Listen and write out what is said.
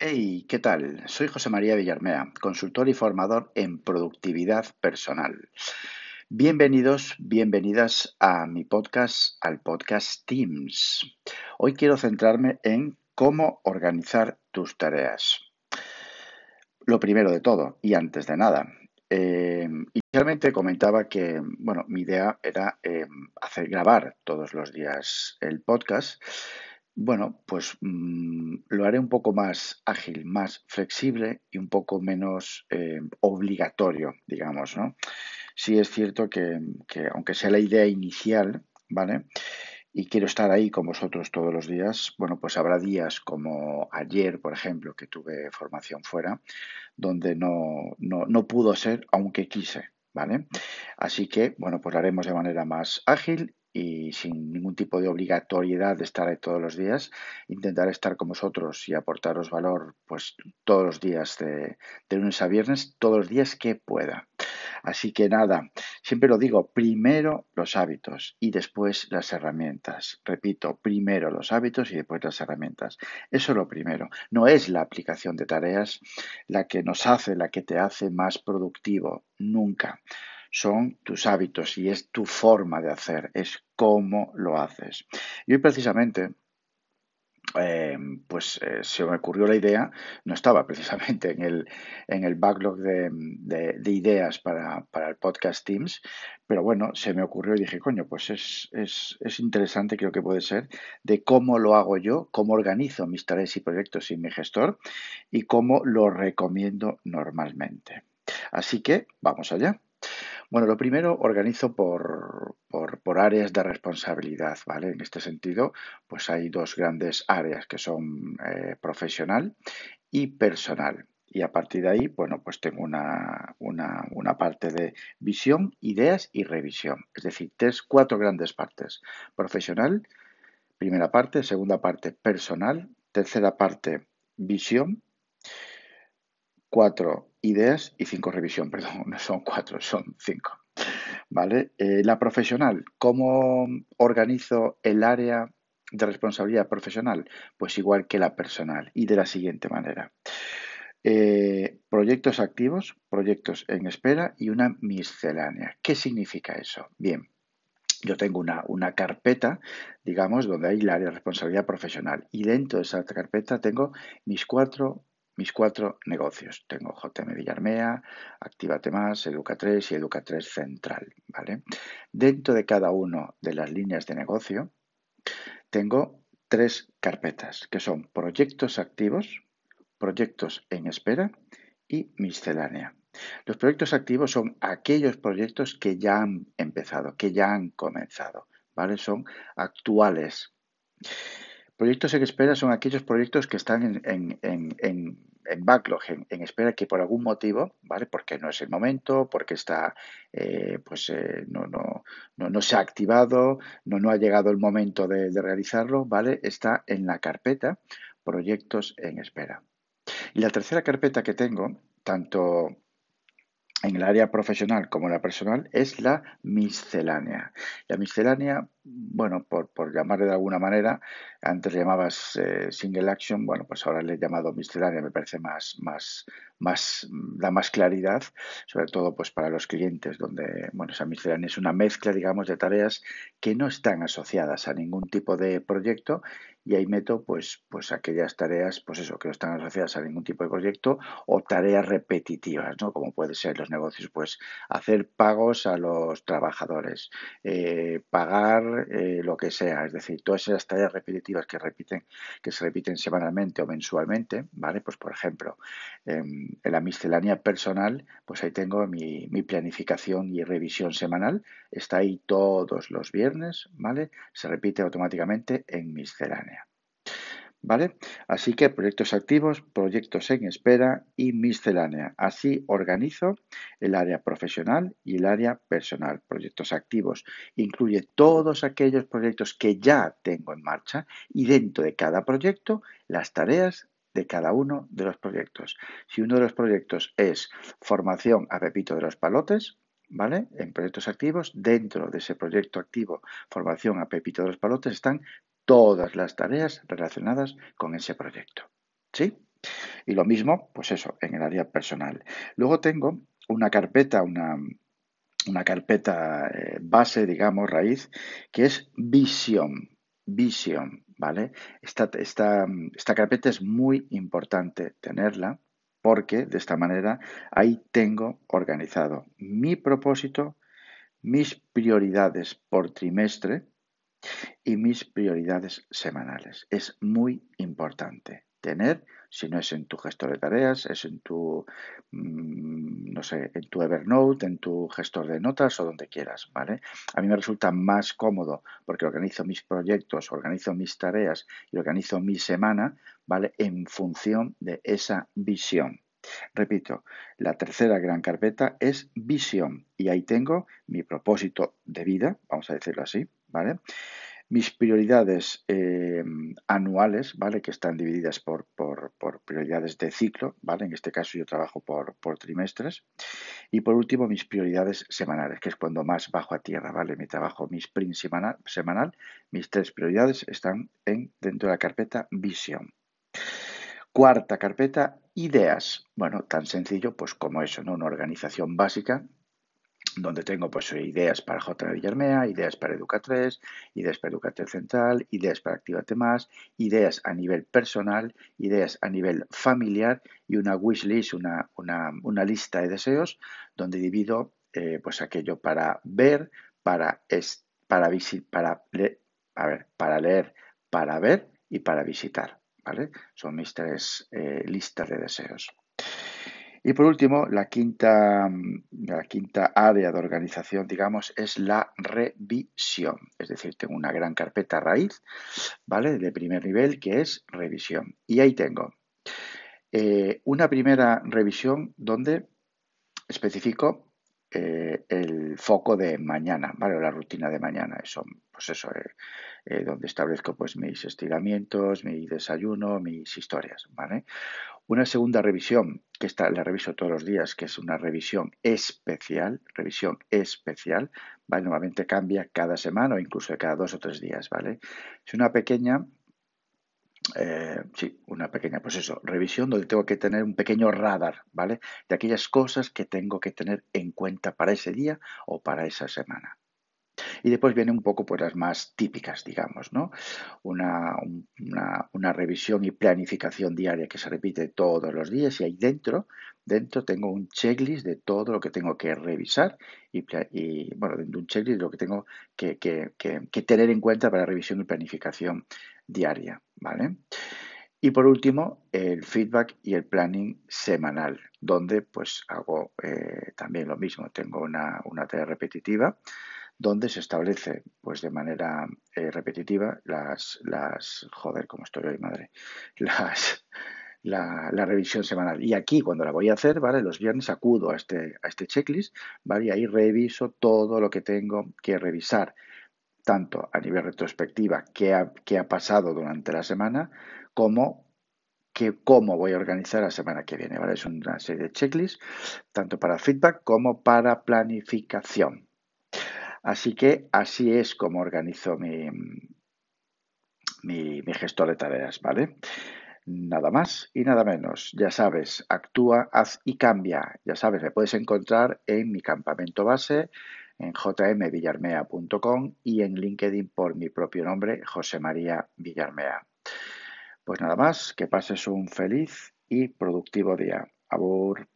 Hey, ¿qué tal? Soy José María Villarmea, consultor y formador en productividad personal. Bienvenidos, bienvenidas a mi podcast, al podcast Teams. Hoy quiero centrarme en cómo organizar tus tareas. Lo primero de todo, y antes de nada, eh, inicialmente comentaba que, bueno, mi idea era eh, hacer grabar todos los días el podcast bueno, pues mm, lo haré un poco más ágil, más flexible y un poco menos eh, obligatorio, digamos, ¿no? Sí es cierto que, aunque sea la idea inicial, ¿vale? Y quiero estar ahí con vosotros todos los días, bueno, pues habrá días como ayer, por ejemplo, que tuve formación fuera, donde no, no, no pudo ser, aunque quise, ¿vale? Así que, bueno, pues lo haremos de manera más ágil y sin ningún tipo de obligatoriedad de estar ahí todos los días, intentar estar con vosotros y aportaros valor pues todos los días de, lunes a viernes, todos los días que pueda. Así que nada, siempre lo digo, primero los hábitos y después las herramientas. Repito, primero los hábitos y después las herramientas. Eso es lo primero. No es la aplicación de tareas la que nos hace, la que te hace más productivo, nunca son tus hábitos y es tu forma de hacer, es cómo lo haces. Y hoy precisamente em, pues eh, se me ocurrió la idea, no estaba precisamente en el, en el backlog de, ideas para, el podcast Teams, pero bueno, se me ocurrió y dije, coño, pues es, es, es, interesante, creo que puede ser, de cómo lo hago yo, cómo organizo mis tareas y proyectos en mi gestor y cómo lo recomiendo normalmente. Así que vamos allá. Bueno, lo primero organizo por, por, áreas de responsabilidad, ¿vale? En este sentido, pues hay dos grandes áreas que son eh, profesional y personal. Y a partir de ahí, bueno, pues tengo una, una, parte de visión, ideas y revisión. Es decir, tres, cuatro grandes partes. Profesional, primera parte, segunda parte, personal, tercera parte, visión, cuatro ideas y cinco revisión, perdón, no son cuatro, son cinco. ¿Vale? Eh, la profesional, ¿cómo organizo el área de responsabilidad profesional? Pues igual que la personal y de la siguiente manera. Eh, proyectos activos, proyectos en espera y una miscelánea. ¿Qué significa eso? Bien, yo tengo una, una, carpeta, digamos, donde hay el área de responsabilidad profesional y dentro de esa carpeta tengo mis cuatro mis cuatro negocios. Tengo JM Villarmea, Actívate Más, Educa3 y Educa3 Central. ¿vale? Dentro de cada una de las líneas de negocio tengo tres carpetas, que son proyectos activos, proyectos en espera y miscelánea. Los proyectos activos son aquellos proyectos que ya han empezado, que ya han comenzado, ¿vale? Son actuales. Proyectos en espera son aquellos proyectos que están en, en backlog, en, espera que por algún motivo, ¿vale? Porque no es el momento, porque está, eh, pues eh, no, no, no, se ha activado, no, no ha llegado el momento de, de realizarlo, ¿vale? Está en la carpeta proyectos en espera. Y la tercera carpeta que tengo, tanto en el área profesional como en la personal es la miscelánea. La miscelánea, bueno, por, por llamarle de alguna manera, antes le llamabas eh, single action, bueno, pues ahora le he llamado miscelánea, me parece más, más, más, da más claridad, sobre todo pues para los clientes, donde, bueno, esa miscelánea es una mezcla, digamos, de tareas que no están asociadas a ningún tipo de proyecto y ahí meto pues, pues aquellas tareas, pues eso, que no están asociadas a ningún tipo de proyecto o tareas repetitivas, ¿no? Como puede ser los negocios, pues hacer pagos a los trabajadores, eh, pagar eh, lo que sea, es decir, todas esas tareas repetitivas que repiten, que se repiten semanalmente o mensualmente, ¿vale? Pues por ejemplo, em, en la miscelánea personal, pues ahí tengo mi, mi planificación y revisión semanal, está ahí todos los viernes, ¿vale? Se repite automáticamente en miscelánea. ¿Vale? Así que proyectos activos, proyectos en espera y miscelánea. Así organizo el área profesional y el área personal. Proyectos activos incluye todos aquellos proyectos que ya tengo en marcha y dentro de cada proyecto las tareas de cada uno de los proyectos. Si uno de los proyectos es formación a Pepito de los Palotes, ¿vale? En proyectos activos, dentro de ese proyecto activo, formación a Pepito de los Palotes, están todas las tareas relacionadas con ese proyecto. ¿Sí? Y lo mismo, pues eso, en el área personal. Luego tengo una carpeta, una, una carpeta eh, base, digamos, raíz, que es visión. Visión, ¿vale? Esta, esta, esta carpeta es muy importante tenerla porque de esta manera ahí tengo organizado mi propósito, mis prioridades por trimestre y mis prioridades semanales. Es muy importante tener, si no es en tu gestor de tareas, es en tu, mm, no sé, en tu Evernote, en tu gestor de notas o donde quieras, ¿vale? A mí me resulta más cómodo porque organizo mis proyectos, organizo mis tareas y organizo mi semana, ¿vale? En función de esa visión. Repito, la tercera gran carpeta es visión y ahí tengo mi propósito de vida, vamos a decirlo así, ¿vale? Mis prioridades eh, anuales, ¿vale? Que están divididas por, prioridades de ciclo, ¿vale? En este caso yo trabajo por, trimestres. Y por último, mis prioridades semanales, que es cuando más bajo a tierra, ¿vale? Mi trabajo, mi sprint semanal, mis tres prioridades están en, dentro de la carpeta visión. Cuarta carpeta, ideas. Bueno, tan sencillo pues como eso, ¿no? Una organización básica donde tengo pues ideas para J. Villarmea, ideas para Educa3, ideas para Educate Central, ideas para Activate Más, ideas a nivel personal, ideas a nivel familiar y una wishlist, una, una, una lista de deseos donde divido eh, pues aquello para ver, para, es, para, para, a ver, para leer, para ver y para visitar. ¿vale? Son mis tres eh, listas de deseos. Y por último, la quinta, la quinta área de organización, digamos, es la revisión. Es decir, tengo una gran carpeta raíz, ¿vale? De primer nivel que es revisión. Y ahí tengo eh, una primera revisión donde especifico eh, el foco de mañana, ¿vale? La rutina de mañana. Eso, pues eso, eh, donde establezco pues mis estiramientos, mi desayuno, mis historias, ¿vale? Una segunda revisión, que esta la reviso todos los días, que es una revisión especial, revisión especial, ¿vale? Normalmente cambia cada semana o incluso cada dos o tres días, ¿vale? Es una pequeña, eh, sí, una pequeña, pues eso, revisión donde tengo que tener un pequeño radar, ¿vale? De aquellas cosas que tengo que tener en cuenta para ese día o para esa semana. Y después vienen un poco pues las más típicas, digamos, ¿no? Una, una, revisión y planificación diaria que se repite todos los días y ahí dentro, dentro tengo un checklist de todo lo que tengo que revisar y, y bueno, un checklist de lo que tengo que, que, que, tener en cuenta para revisión y planificación diaria, ¿vale? Y por último, el feedback y el planning semanal, donde pues hago eh, también lo mismo. Tengo una, una tarea repetitiva donde se establece pues de manera eh, repetitiva las, las, joder, como estoy hoy, madre, las, la, la, revisión semanal. Y aquí, cuando la voy a hacer, ¿vale? Los viernes acudo a este, a este checklist, ¿vale? Y ahí reviso todo lo que tengo que revisar, tanto a nivel retrospectiva, qué ha, qué ha pasado durante la semana, como que cómo voy a organizar la semana que viene, ¿vale? Es una serie de checklists, tanto para feedback como para planificación. Así que así es como organizo mi, mi, gestor de tareas, ¿vale? Nada más y nada menos. Ya sabes, actúa, haz y cambia. Ya sabes, me puedes encontrar en mi campamento base en jmvillarmea.com y en LinkedIn por mi propio nombre, José María Villarmea. Pues nada más, que pases un feliz y productivo día. Abur.